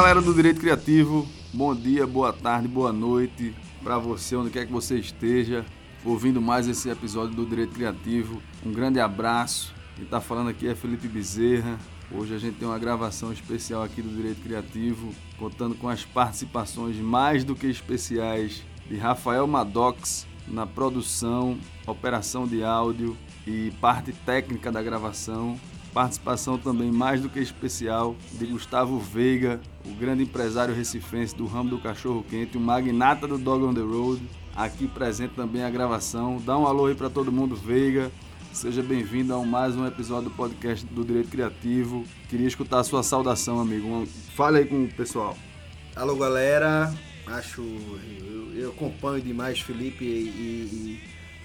galera do Direito Criativo, bom dia, boa tarde, boa noite para você, onde quer que você esteja, ouvindo mais esse episódio do Direito Criativo. Um grande abraço. Quem está falando aqui é Felipe Bezerra. Hoje a gente tem uma gravação especial aqui do Direito Criativo, contando com as participações mais do que especiais de Rafael Madox na produção, operação de áudio e parte técnica da gravação. Participação também mais do que especial de Gustavo Veiga, o grande empresário recifense do ramo do cachorro quente, o magnata do Dog on the Road. Aqui presente também a gravação. Dá um alô aí para todo mundo, Veiga. Seja bem-vindo a mais um episódio do podcast do Direito Criativo. Queria escutar a sua saudação, amigo. Fale aí com o pessoal. Alô, galera. Acho. Eu, eu acompanho demais Felipe e, e,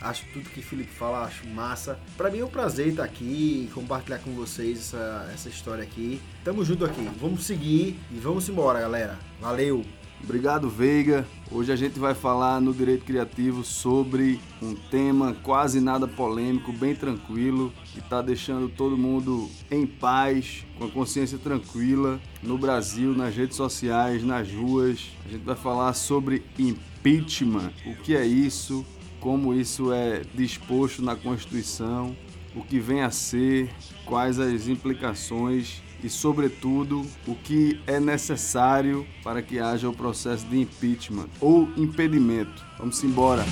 acho tudo que Felipe fala, acho massa. Para mim é um prazer estar aqui e compartilhar com vocês essa, essa história aqui. Tamo junto aqui. Vamos seguir e vamos embora, galera. Valeu! Obrigado, Veiga. Hoje a gente vai falar no Direito Criativo sobre um tema quase nada polêmico, bem tranquilo, que está deixando todo mundo em paz, com a consciência tranquila, no Brasil, nas redes sociais, nas ruas. A gente vai falar sobre impeachment, o que é isso, como isso é disposto na Constituição, o que vem a ser, quais as implicações e, sobretudo, o que é necessário para que haja o processo de impeachment ou impedimento. Vamos embora.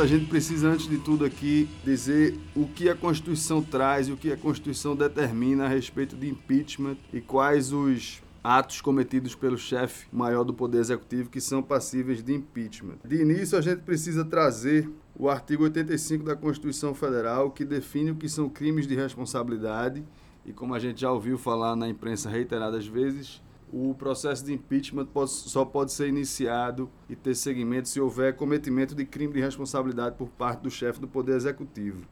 A gente precisa, antes de tudo aqui, dizer o que a Constituição traz e o que a Constituição determina a respeito de impeachment e quais os atos cometidos pelo chefe maior do Poder Executivo que são passíveis de impeachment. De início, a gente precisa trazer o artigo 85 da Constituição Federal, que define o que são crimes de responsabilidade. E como a gente já ouviu falar na imprensa reiteradas vezes, o processo de impeachment pode, só pode ser iniciado e ter seguimento se houver cometimento de crime de responsabilidade por parte do chefe do Poder Executivo.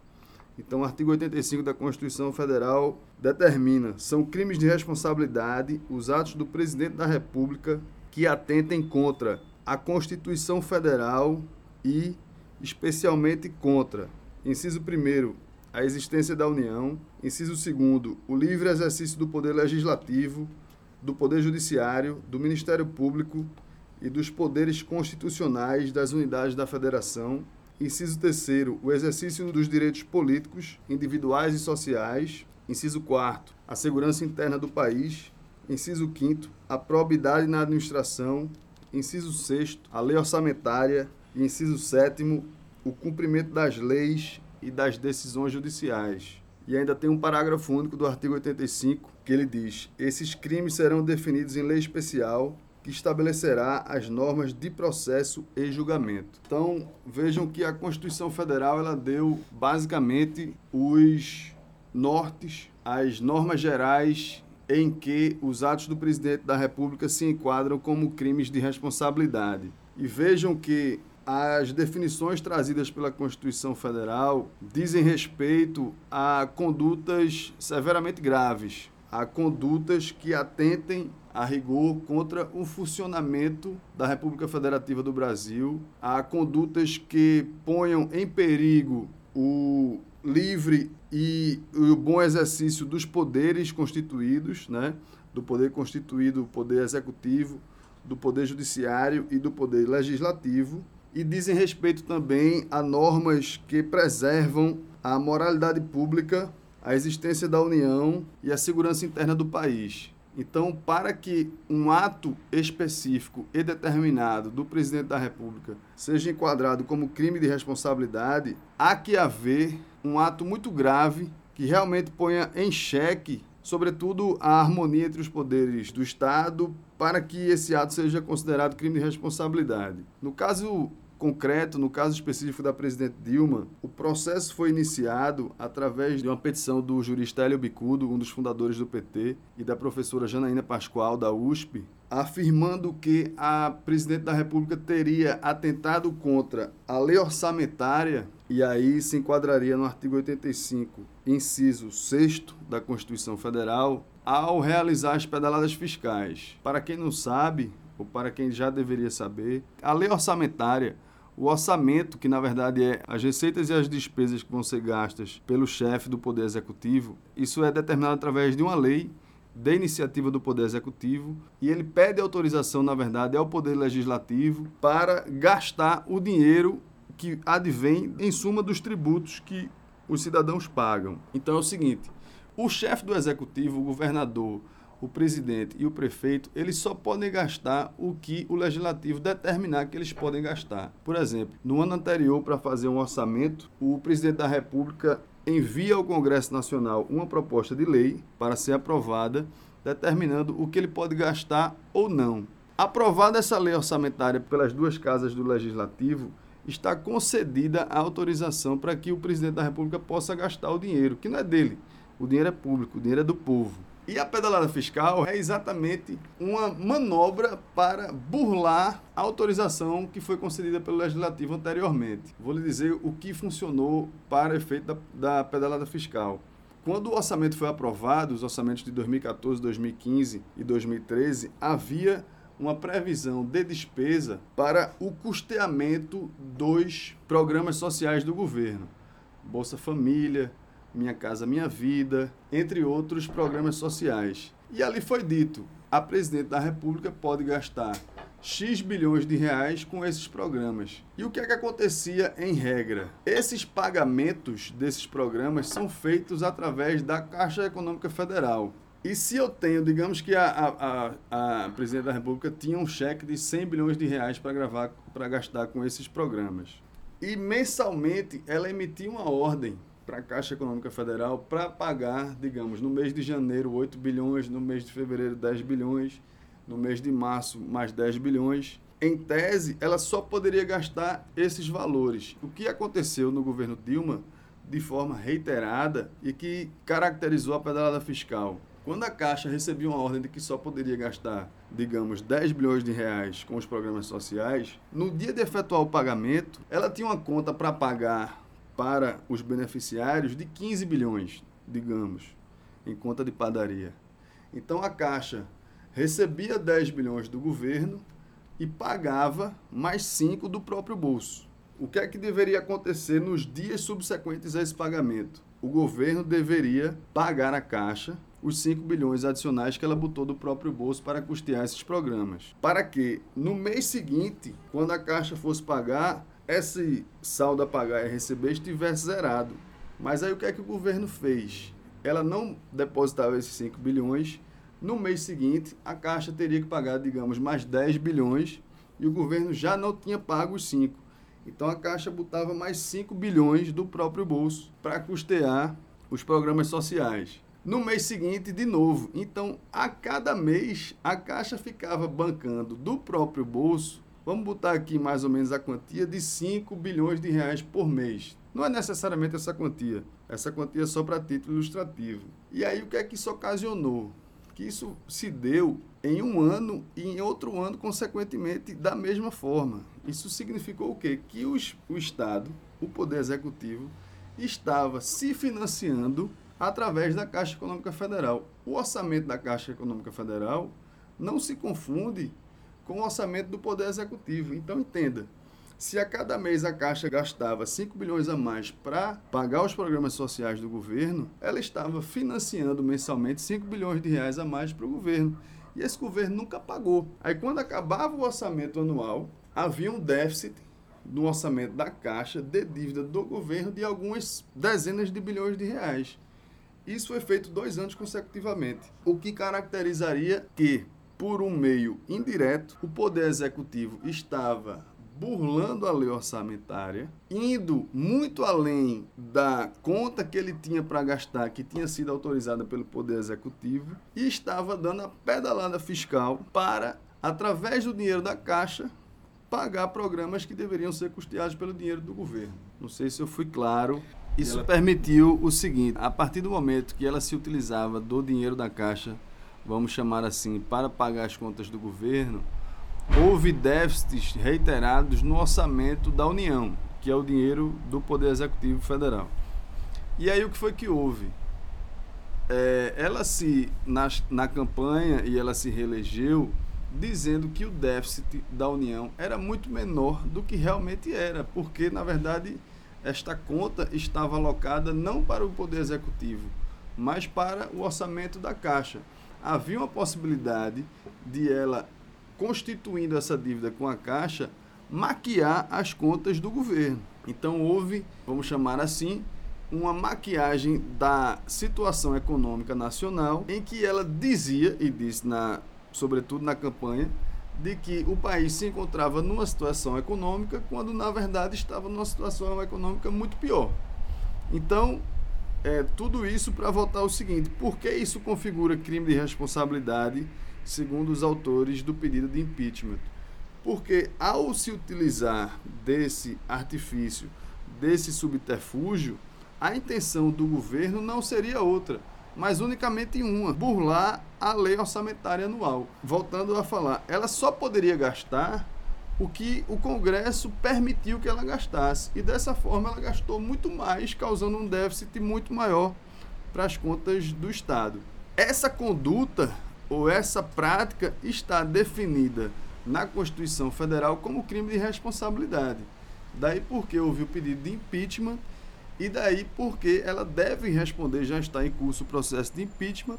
Então, o artigo 85 da Constituição Federal determina: são crimes de responsabilidade os atos do presidente da República que atentem contra a Constituição Federal e, especialmente, contra, inciso 1, a existência da União, inciso 2, o livre exercício do poder legislativo, do poder judiciário, do Ministério Público e dos poderes constitucionais das unidades da Federação Inciso 3 o exercício dos direitos políticos, individuais e sociais. Inciso 4 a segurança interna do país. Inciso 5 a probidade na administração. Inciso 6 a lei orçamentária. E inciso 7 o cumprimento das leis e das decisões judiciais. E ainda tem um parágrafo único do artigo 85 que ele diz: esses crimes serão definidos em lei especial que estabelecerá as normas de processo e julgamento. Então, vejam que a Constituição Federal ela deu basicamente os nortes, as normas gerais em que os atos do presidente da República se enquadram como crimes de responsabilidade. E vejam que as definições trazidas pela Constituição Federal dizem respeito a condutas severamente graves, a condutas que atentem a rigor contra o funcionamento da República Federativa do Brasil, a condutas que ponham em perigo o livre e o bom exercício dos poderes constituídos, né? do poder constituído, poder executivo, do poder judiciário e do poder legislativo, e dizem respeito também a normas que preservam a moralidade pública a existência da União e a segurança interna do país. Então, para que um ato específico e determinado do presidente da República seja enquadrado como crime de responsabilidade, há que haver um ato muito grave que realmente ponha em xeque, sobretudo, a harmonia entre os poderes do Estado para que esse ato seja considerado crime de responsabilidade. No caso concreto, no caso específico da presidente Dilma, o processo foi iniciado através de uma petição do jurista Hélio Bicudo, um dos fundadores do PT, e da professora Janaína Pascoal, da USP, afirmando que a presidente da República teria atentado contra a lei orçamentária, e aí se enquadraria no artigo 85, inciso 6 da Constituição Federal, ao realizar as pedaladas fiscais. Para quem não sabe, ou para quem já deveria saber, a lei orçamentária, o orçamento, que na verdade é as receitas e as despesas que vão ser gastas pelo chefe do Poder Executivo, isso é determinado através de uma lei de iniciativa do Poder Executivo e ele pede autorização, na verdade, ao Poder Legislativo para gastar o dinheiro que advém, em suma, dos tributos que os cidadãos pagam. Então é o seguinte: o chefe do Executivo, o governador, o presidente e o prefeito, eles só podem gastar o que o legislativo determinar que eles podem gastar. Por exemplo, no ano anterior, para fazer um orçamento, o presidente da República envia ao Congresso Nacional uma proposta de lei para ser aprovada, determinando o que ele pode gastar ou não. Aprovada essa lei orçamentária pelas duas casas do Legislativo, está concedida a autorização para que o presidente da República possa gastar o dinheiro, que não é dele. O dinheiro é público, o dinheiro é do povo. E a pedalada fiscal é exatamente uma manobra para burlar a autorização que foi concedida pelo Legislativo anteriormente. Vou lhe dizer o que funcionou para efeito da, da pedalada fiscal. Quando o orçamento foi aprovado, os orçamentos de 2014, 2015 e 2013, havia uma previsão de despesa para o custeamento dos programas sociais do governo. Bolsa Família, minha Casa Minha Vida, entre outros programas sociais. E ali foi dito: a presidente da República pode gastar X bilhões de reais com esses programas. E o que é que acontecia em regra? Esses pagamentos desses programas são feitos através da Caixa Econômica Federal. E se eu tenho, digamos que a, a, a presidente da República tinha um cheque de 100 bilhões de reais para gastar com esses programas. E mensalmente ela emitia uma ordem para a Caixa Econômica Federal para pagar, digamos, no mês de janeiro 8 bilhões, no mês de fevereiro 10 bilhões, no mês de março mais 10 bilhões. Em tese, ela só poderia gastar esses valores. O que aconteceu no governo Dilma de forma reiterada e que caracterizou a pedalada fiscal. Quando a Caixa recebia uma ordem de que só poderia gastar, digamos, 10 bilhões de reais com os programas sociais, no dia de efetuar o pagamento, ela tinha uma conta para pagar para os beneficiários de 15 bilhões, digamos, em conta de padaria. Então a Caixa recebia 10 bilhões do governo e pagava mais 5 do próprio bolso. O que é que deveria acontecer nos dias subsequentes a esse pagamento? O governo deveria pagar à Caixa os 5 bilhões adicionais que ela botou do próprio bolso para custear esses programas. Para que, no mês seguinte, quando a Caixa fosse pagar, esse saldo a pagar e receber estivesse zerado. Mas aí o que é que o governo fez? Ela não depositava esses 5 bilhões. No mês seguinte, a Caixa teria que pagar, digamos, mais 10 bilhões e o governo já não tinha pago os 5. Então a Caixa botava mais 5 bilhões do próprio bolso para custear os programas sociais. No mês seguinte, de novo. Então, a cada mês, a Caixa ficava bancando do próprio bolso Vamos botar aqui mais ou menos a quantia de 5 bilhões de reais por mês. Não é necessariamente essa quantia. Essa quantia é só para título ilustrativo. E aí o que é que isso ocasionou? Que isso se deu em um ano e em outro ano, consequentemente, da mesma forma. Isso significou o quê? Que os, o Estado, o Poder Executivo, estava se financiando através da Caixa Econômica Federal. O orçamento da Caixa Econômica Federal não se confunde com o orçamento do Poder Executivo. Então, entenda, se a cada mês a Caixa gastava 5 bilhões a mais para pagar os programas sociais do governo, ela estava financiando mensalmente 5 bilhões de reais a mais para o governo. E esse governo nunca pagou. Aí, quando acabava o orçamento anual, havia um déficit no orçamento da Caixa de dívida do governo de algumas dezenas de bilhões de reais. Isso foi feito dois anos consecutivamente, o que caracterizaria que por um meio indireto, o Poder Executivo estava burlando a lei orçamentária, indo muito além da conta que ele tinha para gastar, que tinha sido autorizada pelo Poder Executivo, e estava dando a pedalada fiscal para, através do dinheiro da Caixa, pagar programas que deveriam ser custeados pelo dinheiro do governo. Não sei se eu fui claro. Isso ela... permitiu o seguinte: a partir do momento que ela se utilizava do dinheiro da Caixa vamos chamar assim, para pagar as contas do governo, houve déficits reiterados no orçamento da União, que é o dinheiro do Poder Executivo Federal. E aí o que foi que houve? É, ela se, na, na campanha, e ela se reelegeu, dizendo que o déficit da União era muito menor do que realmente era, porque, na verdade, esta conta estava alocada não para o Poder Executivo, mas para o orçamento da Caixa. Havia uma possibilidade de ela, constituindo essa dívida com a Caixa, maquiar as contas do governo. Então houve, vamos chamar assim, uma maquiagem da situação econômica nacional em que ela dizia e disse na sobretudo na campanha de que o país se encontrava numa situação econômica quando na verdade estava numa situação econômica muito pior. Então, é, tudo isso para votar o seguinte: por que isso configura crime de responsabilidade, segundo os autores do pedido de impeachment? Porque ao se utilizar desse artifício, desse subterfúgio, a intenção do governo não seria outra, mas unicamente uma: burlar a lei orçamentária anual. Voltando a falar, ela só poderia gastar o que o Congresso permitiu que ela gastasse. E dessa forma ela gastou muito mais, causando um déficit muito maior para as contas do Estado. Essa conduta ou essa prática está definida na Constituição Federal como crime de responsabilidade. Daí porque houve o pedido de impeachment e daí porque ela deve responder, já está em curso o processo de impeachment,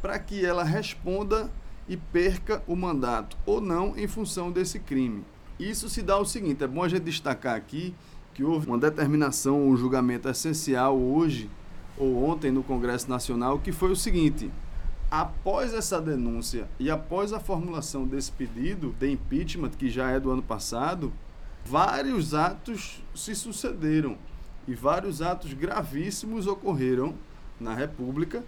para que ela responda e perca o mandato ou não em função desse crime. Isso se dá o seguinte: é bom a gente destacar aqui que houve uma determinação, um julgamento essencial hoje ou ontem no Congresso Nacional, que foi o seguinte: após essa denúncia e após a formulação desse pedido de impeachment, que já é do ano passado, vários atos se sucederam e vários atos gravíssimos ocorreram na República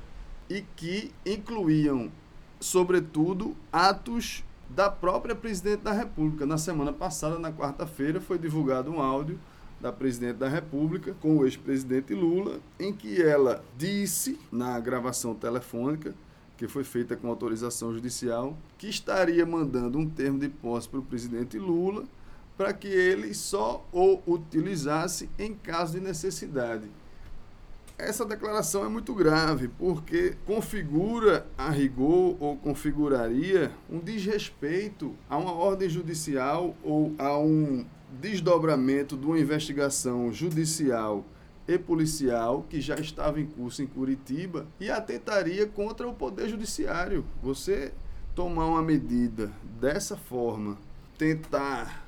e que incluíam, sobretudo, atos da própria presidente da República. Na semana passada, na quarta-feira, foi divulgado um áudio da presidente da República com o ex-presidente Lula, em que ela disse, na gravação telefônica, que foi feita com autorização judicial, que estaria mandando um termo de posse para o presidente Lula para que ele só o utilizasse em caso de necessidade. Essa declaração é muito grave porque configura a rigor ou configuraria um desrespeito a uma ordem judicial ou a um desdobramento de uma investigação judicial e policial que já estava em curso em Curitiba e atentaria contra o poder judiciário. Você tomar uma medida dessa forma, tentar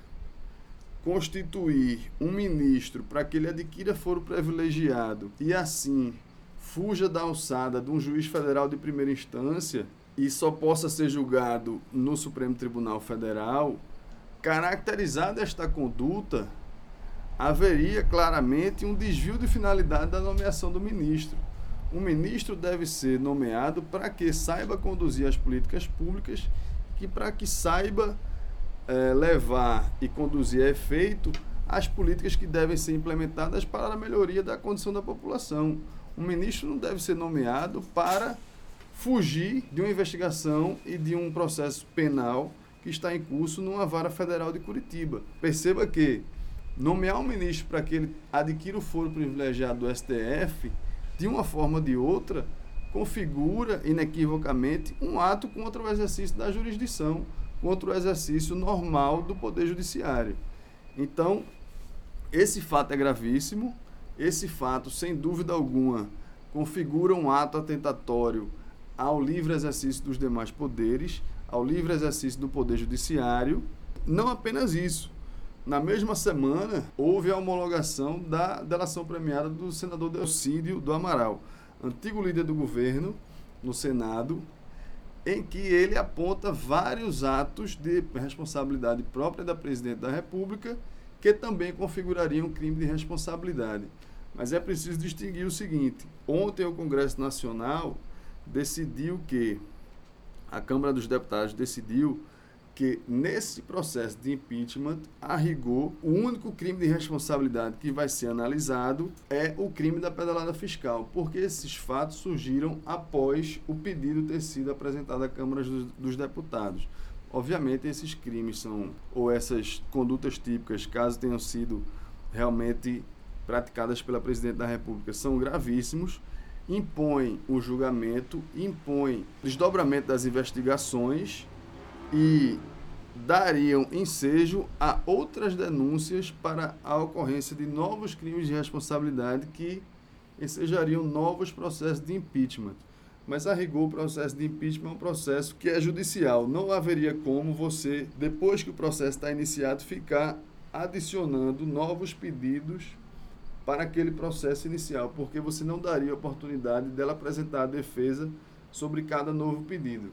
constituir um ministro para que ele adquira foro privilegiado e assim fuja da alçada de um juiz federal de primeira instância e só possa ser julgado no Supremo Tribunal Federal, caracterizada esta conduta, haveria claramente um desvio de finalidade da nomeação do ministro. O ministro deve ser nomeado para que saiba conduzir as políticas públicas e para que saiba é, levar e conduzir a efeito as políticas que devem ser implementadas para a melhoria da condição da população. O ministro não deve ser nomeado para fugir de uma investigação e de um processo penal que está em curso numa vara federal de Curitiba. Perceba que nomear um ministro para que ele adquira o foro privilegiado do STF, de uma forma ou de outra, configura inequivocamente um ato contra o exercício da jurisdição contra o exercício normal do Poder Judiciário. Então, esse fato é gravíssimo, esse fato, sem dúvida alguma, configura um ato atentatório ao livre exercício dos demais poderes, ao livre exercício do Poder Judiciário. Não apenas isso. Na mesma semana, houve a homologação da delação premiada do senador Delcídio do Amaral, antigo líder do governo no Senado, em que ele aponta vários atos de responsabilidade própria da presidente da República que também configurariam crime de responsabilidade. Mas é preciso distinguir o seguinte: ontem o Congresso Nacional decidiu que a Câmara dos Deputados decidiu que nesse processo de impeachment, a rigor, o único crime de responsabilidade que vai ser analisado é o crime da pedalada fiscal, porque esses fatos surgiram após o pedido ter sido apresentado à Câmara dos Deputados. Obviamente, esses crimes são, ou essas condutas típicas, caso tenham sido realmente praticadas pela Presidente da República, são gravíssimos, impõem o julgamento, impõem desdobramento das investigações e dariam ensejo a outras denúncias para a ocorrência de novos crimes de responsabilidade que ensejariam novos processos de impeachment. Mas a rigor, o processo de impeachment é um processo que é judicial. Não haveria como você, depois que o processo está iniciado, ficar adicionando novos pedidos para aquele processo inicial, porque você não daria oportunidade dela apresentar a defesa sobre cada novo pedido.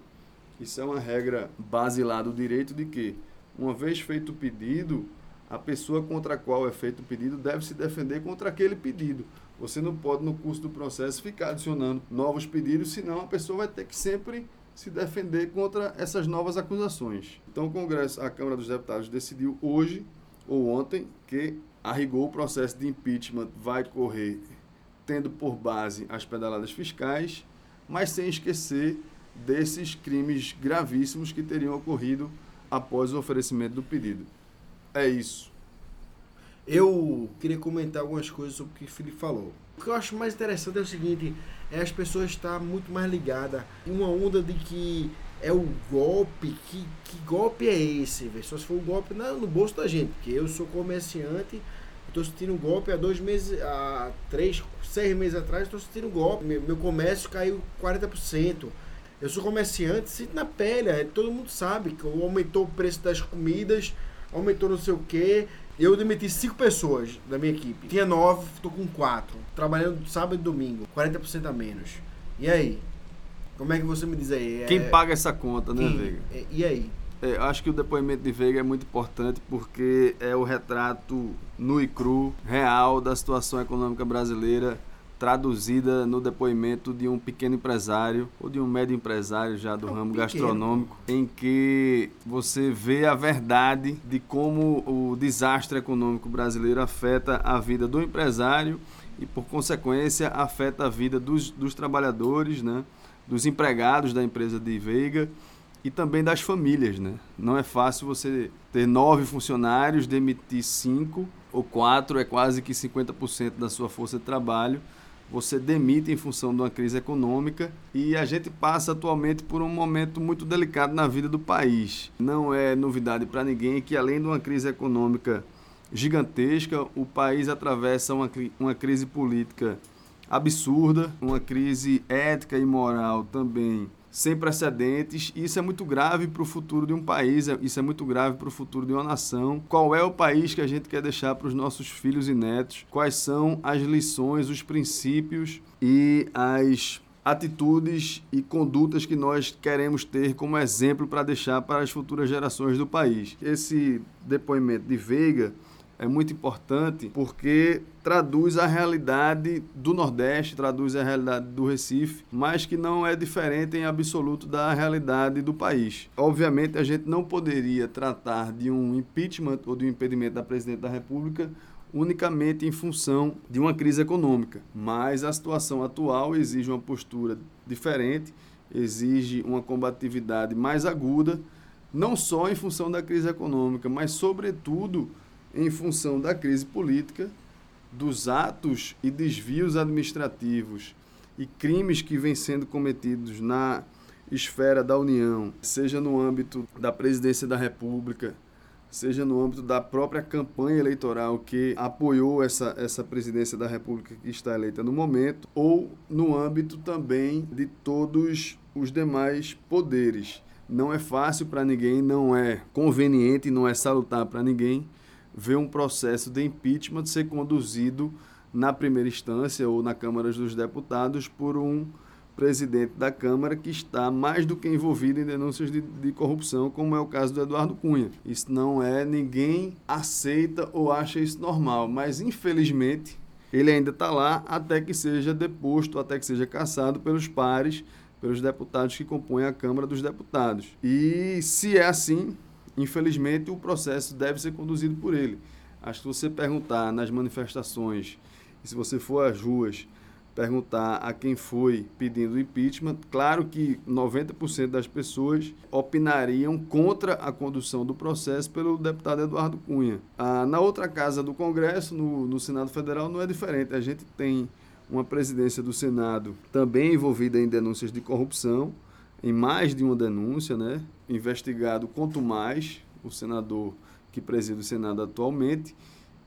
Isso é uma regra base lá do direito de que, uma vez feito o pedido, a pessoa contra a qual é feito o pedido deve se defender contra aquele pedido. Você não pode, no curso do processo, ficar adicionando novos pedidos, senão a pessoa vai ter que sempre se defender contra essas novas acusações. Então, o Congresso, a Câmara dos Deputados decidiu hoje ou ontem que, a rigor, o processo de impeachment vai correr tendo por base as pedaladas fiscais, mas sem esquecer desses crimes gravíssimos que teriam ocorrido após o oferecimento do pedido. É isso. Eu queria comentar algumas coisas sobre o que o Felipe falou. O que eu acho mais interessante é o seguinte, é as pessoas estar muito mais ligadas em uma onda de que é o golpe, que, que golpe é esse? Só se for um golpe no, no bolso da gente, porque eu sou comerciante, estou sentindo um golpe há dois meses, há três, seis meses atrás, estou sentindo um golpe, meu, meu comércio caiu 40%. Eu sou comerciante, sinto na pele, é, todo mundo sabe que aumentou o preço das comidas, aumentou não sei o que. Eu demiti cinco pessoas da minha equipe. Tinha nove, estou com quatro. Trabalhando sábado e domingo, 40% a menos. E aí? Como é que você me diz aí? Quem é... paga essa conta, né, Quem... Veiga? É, e aí? É, acho que o depoimento de Veiga é muito importante porque é o retrato nu e cru, real da situação econômica brasileira traduzida no depoimento de um pequeno empresário ou de um médio empresário já do é um ramo pequeno. gastronômico, em que você vê a verdade de como o desastre econômico brasileiro afeta a vida do empresário e, por consequência, afeta a vida dos, dos trabalhadores, né, dos empregados da empresa de Veiga e também das famílias. Né? Não é fácil você ter nove funcionários, demitir cinco ou quatro, é quase que 50% da sua força de trabalho você demite em função de uma crise econômica e a gente passa atualmente por um momento muito delicado na vida do país. Não é novidade para ninguém que, além de uma crise econômica gigantesca, o país atravessa uma, uma crise política absurda, uma crise ética e moral também sem precedentes. Isso é muito grave para o futuro de um país, é, isso é muito grave para o futuro de uma nação. Qual é o país que a gente quer deixar para os nossos filhos e netos? Quais são as lições, os princípios e as atitudes e condutas que nós queremos ter como exemplo para deixar para as futuras gerações do país? Esse depoimento de Veiga é muito importante porque traduz a realidade do Nordeste, traduz a realidade do Recife, mas que não é diferente em absoluto da realidade do país. Obviamente, a gente não poderia tratar de um impeachment ou de um impedimento da presidente da República unicamente em função de uma crise econômica, mas a situação atual exige uma postura diferente, exige uma combatividade mais aguda, não só em função da crise econômica, mas sobretudo em função da crise política, dos atos e desvios administrativos e crimes que vêm sendo cometidos na esfera da União, seja no âmbito da presidência da República, seja no âmbito da própria campanha eleitoral que apoiou essa, essa presidência da República que está eleita no momento, ou no âmbito também de todos os demais poderes. Não é fácil para ninguém, não é conveniente, não é salutar para ninguém ver um processo de impeachment ser conduzido na primeira instância ou na Câmara dos Deputados por um presidente da Câmara que está mais do que envolvido em denúncias de, de, corrupção, como é o caso do Eduardo Cunha. Isso não é, ninguém aceita ou acha isso normal, mas infelizmente ele ainda está lá até que seja deposto, até que seja cassado pelos pares, pelos deputados que compõem a Câmara dos Deputados. E se é assim, infelizmente, o processo deve ser conduzido por ele. Acho que você perguntar nas manifestações, e se você for às ruas, perguntar a quem foi pedindo impeachment, claro que 90% das pessoas opinariam contra a condução do processo pelo deputado Eduardo Cunha. Ah, na outra casa do Congresso, no, no Senado Federal, não é diferente. A gente tem uma presidência do Senado também envolvida em denúncias de corrupção em mais de uma denúncia, né? Investigado quanto mais o senador que preside o Senado atualmente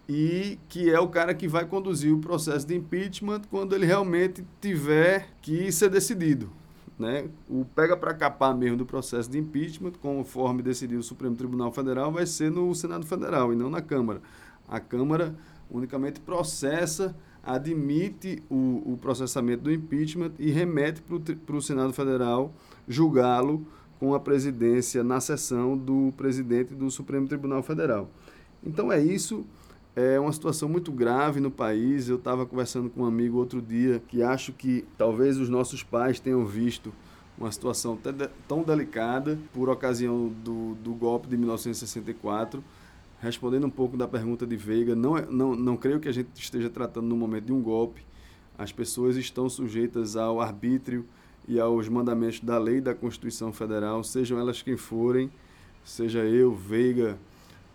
e que é o cara que vai conduzir o processo de impeachment quando ele realmente tiver que ser decidido. Né? O pega para capar mesmo do processo de impeachment, conforme decidiu o Supremo Tribunal Federal, vai ser no Senado Federal e não na Câmara. A Câmara unicamente processa, admite o, o processamento do impeachment e remete para o Senado Federal julgá-lo com a presidência na sessão do presidente do Supremo Tribunal Federal. Então é isso. É uma situação muito grave no país. Eu estava conversando com um amigo outro dia que acho que talvez os nossos pais tenham visto uma situação tão delicada por ocasião do, do golpe de 1964. Respondendo um pouco da pergunta de Veiga, não, é, não, não creio que a gente esteja tratando no momento de um golpe. As pessoas estão sujeitas ao arbítrio e aos mandamentos da lei e da Constituição Federal, sejam elas quem forem, seja eu, Veiga,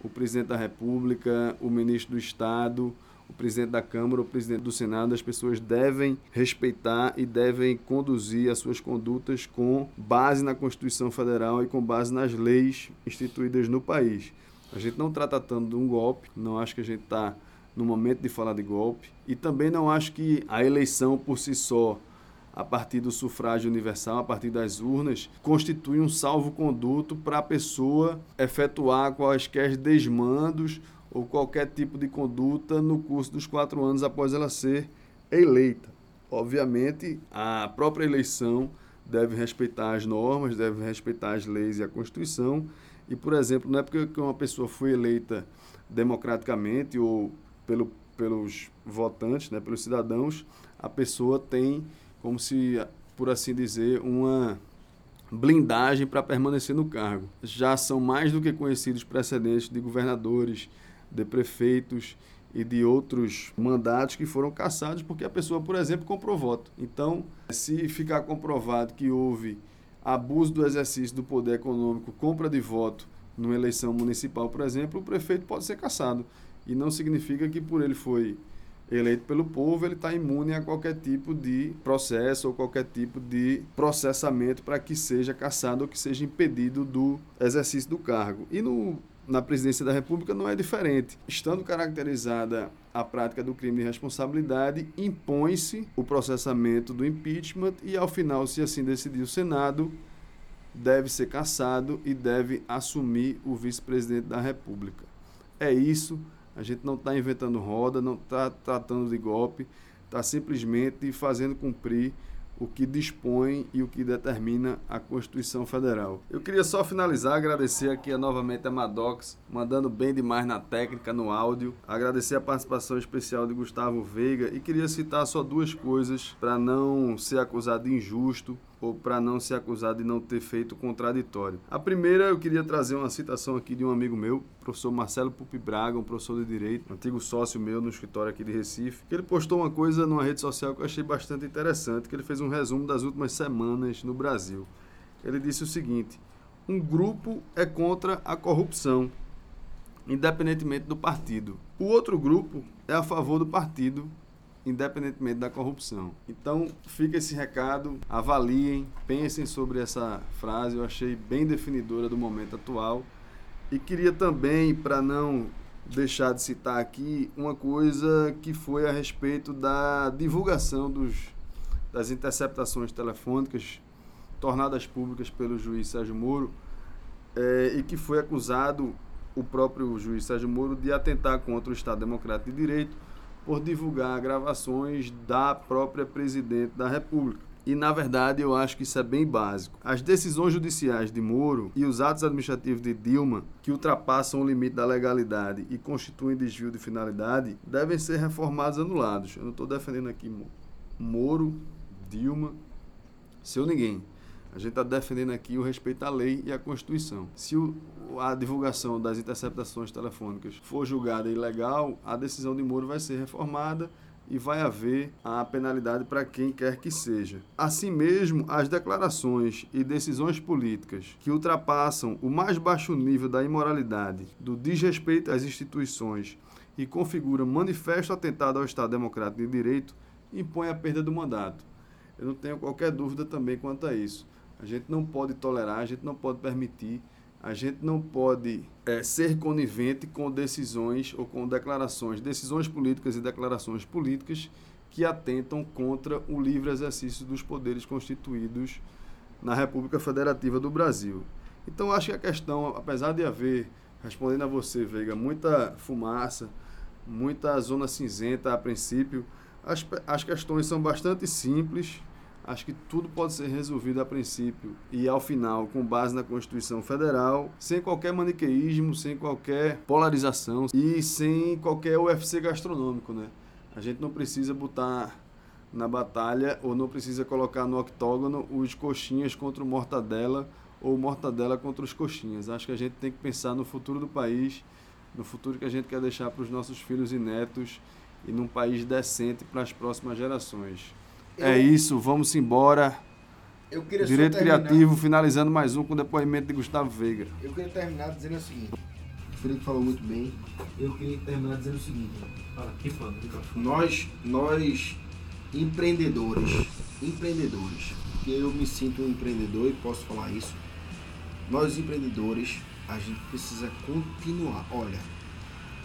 o presidente da República, o ministro do Estado, o presidente da Câmara, o presidente do Senado, as pessoas devem respeitar e devem conduzir as suas condutas com base na Constituição Federal e com base nas leis instituídas no país. A gente não está tratando de um golpe, não acho que a gente está no momento de falar de golpe, e também não acho que a eleição por si só a partir do sufrágio universal, a partir das urnas, constitui um salvo-conduto para a pessoa efetuar quaisquer desmandos ou qualquer tipo de conduta no curso dos quatro anos após ela ser eleita. Obviamente, a própria eleição deve respeitar as normas, deve respeitar as leis e a Constituição. E, por exemplo, não é porque uma pessoa foi eleita democraticamente ou pelo, pelos votantes, né, pelos cidadãos, a pessoa tem como se, por assim dizer, uma blindagem para permanecer no cargo. Já são mais do que conhecidos precedentes de governadores, de prefeitos e de outros mandatos que foram cassados porque a pessoa, por exemplo, comprou voto. Então, se ficar comprovado que houve abuso do exercício do poder econômico, compra de voto numa eleição municipal, por exemplo, o prefeito pode ser cassado. E não significa que por ele foi eleito pelo povo, ele está imune a qualquer tipo de processo ou qualquer tipo de processamento para que seja cassado ou que seja impedido do exercício do cargo. E no, na presidência da República não é diferente. Estando caracterizada a prática do crime de responsabilidade, impõe-se o processamento do impeachment e, ao final, se assim decidir o Senado, deve ser cassado e deve assumir o vice-presidente da República. É isso a gente não está inventando roda, não está tratando de golpe, está simplesmente fazendo cumprir o que dispõe e o que determina a Constituição Federal. Eu queria só finalizar, agradecer aqui novamente a Madox, mandando bem demais na técnica, no áudio. Agradecer a participação especial de Gustavo Veiga e queria citar só duas coisas para não ser acusado de injusto ou para não ser acusado de não ter feito contraditório. A primeira, eu queria trazer uma citação aqui de um amigo meu, professor Marcelo Pupi Braga, um professor de Direito, antigo sócio meu no escritório aqui de Recife, ele postou uma coisa numa rede social que eu achei bastante interessante, que ele fez um resumo das últimas semanas no Brasil. Ele disse o seguinte, um grupo é contra a corrupção, independentemente do partido. O outro grupo é a favor do partido independentemente da corrupção. Então, fica esse recado, avaliem, pensem sobre essa frase, eu achei bem definidora do momento atual. E queria também, para não deixar de citar aqui, uma coisa que foi a respeito da divulgação dos, das interceptações telefônicas tornadas públicas pelo juiz Sérgio Moro é, e que foi acusado o próprio juiz Sérgio Moro de atentar contra o Estado Democrático de Direito por divulgar gravações da própria presidente da República. E, na verdade, eu acho que isso é bem básico. As decisões judiciais de Moro e os atos administrativos de Dilma, que ultrapassam o limite da legalidade e constituem desvio de finalidade, devem ser reformados anulados. Eu não estou defendendo aqui Moro, Dilma, seu ninguém. A gente está defendendo aqui o respeito à lei e à Constituição. Se o, a divulgação das interceptações telefônicas for julgada ilegal, a decisão de Moro vai ser reformada e vai haver a penalidade para quem quer que seja. Assim mesmo, as declarações e decisões políticas que ultrapassam o mais baixo nível da imoralidade, do desrespeito às instituições e configuram manifesto atentado ao Estado Democrático de Direito, impõem a perda do mandato. Eu não tenho qualquer dúvida também quanto a isso A gente não pode tolerar, a gente não pode permitir, a gente não pode é, ser conivente com decisões ou com declarações, decisões políticas e declarações políticas que atentam contra o livre exercício dos poderes constituídos na República Federativa do Brasil. Então, acho que a questão, apesar de haver, respondendo a você, Veiga, muita fumaça, muita zona cinzenta a princípio, as, as questões são bastante simples. Acho que tudo pode ser resolvido a princípio e ao final, com base na Constituição Federal, sem qualquer maniqueísmo, sem qualquer polarização e sem qualquer UFC gastronômico, né? A gente não precisa botar na batalha ou não precisa colocar no octógono os coxinhas contra o mortadela ou mortadela contra os coxinhas. Acho que a gente tem que pensar no futuro do país, no futuro que a gente quer deixar para os nossos filhos e netos e num país decente para as próximas gerações. Eu, é isso, vamos embora. Eu queria Direito Criativo, finalizando mais um com o depoimento de Gustavo Veiga. Eu queria terminar dizendo o seguinte. O Felipe falou muito bem. Eu queria terminar dizendo o seguinte. Fala, que fala, nós, nós empreendedores, empreendedores, porque eu me sinto um empreendedor e posso falar isso. Nós empreendedores, a gente precisa continuar. Olha,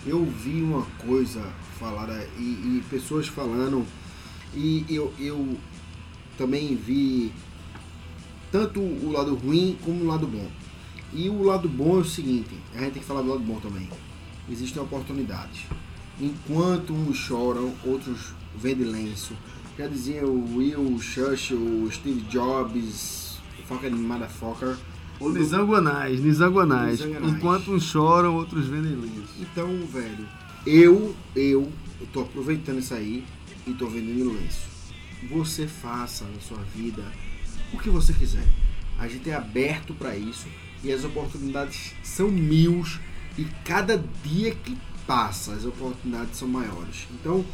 eu vi uma coisa falada e, e pessoas falando e eu, eu também vi tanto o lado ruim como o lado bom. E o lado bom é o seguinte, a gente tem que falar do lado bom também. Existem oportunidades. Enquanto uns choram, outros vendem lenço. Já dizia o Will Churchill, o Steve Jobs, fucking motherfucker. Ou Nizanguanais, Nizanguanais. Enquanto uns choram, outros vendem lenço. Então, velho, eu, eu, eu tô aproveitando isso aí e tô vendendo lenço. Você faça na sua vida o que você quiser. A gente é aberto para isso e as oportunidades são mil e cada dia que passa as oportunidades são maiores. Então,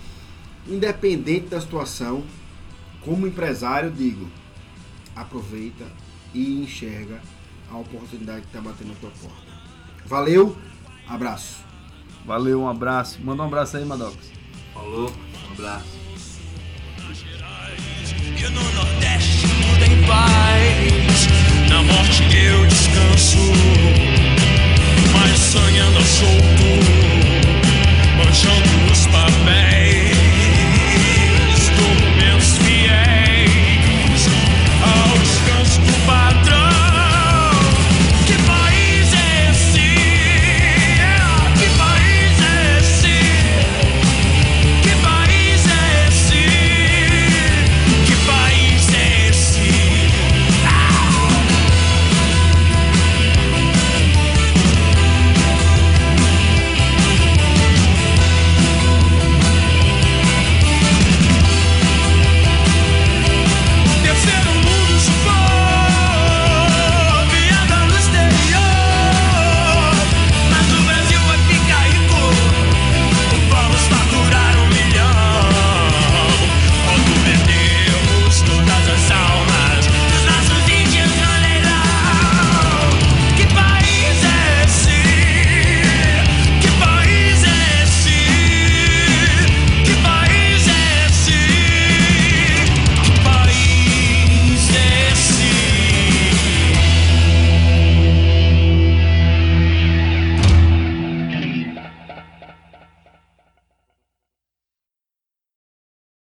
independente da situação, como empresário, digo, aproveita e enxerga a oportunidade que está batendo na tua porta. Valeu, abraço. Valeu, um abraço. Manda um abraço aí, Madocos. Falou, um abraço. No Nordeste tudo em paz. Na morte eu descanso, mas sonhando solto, manchando os papéis.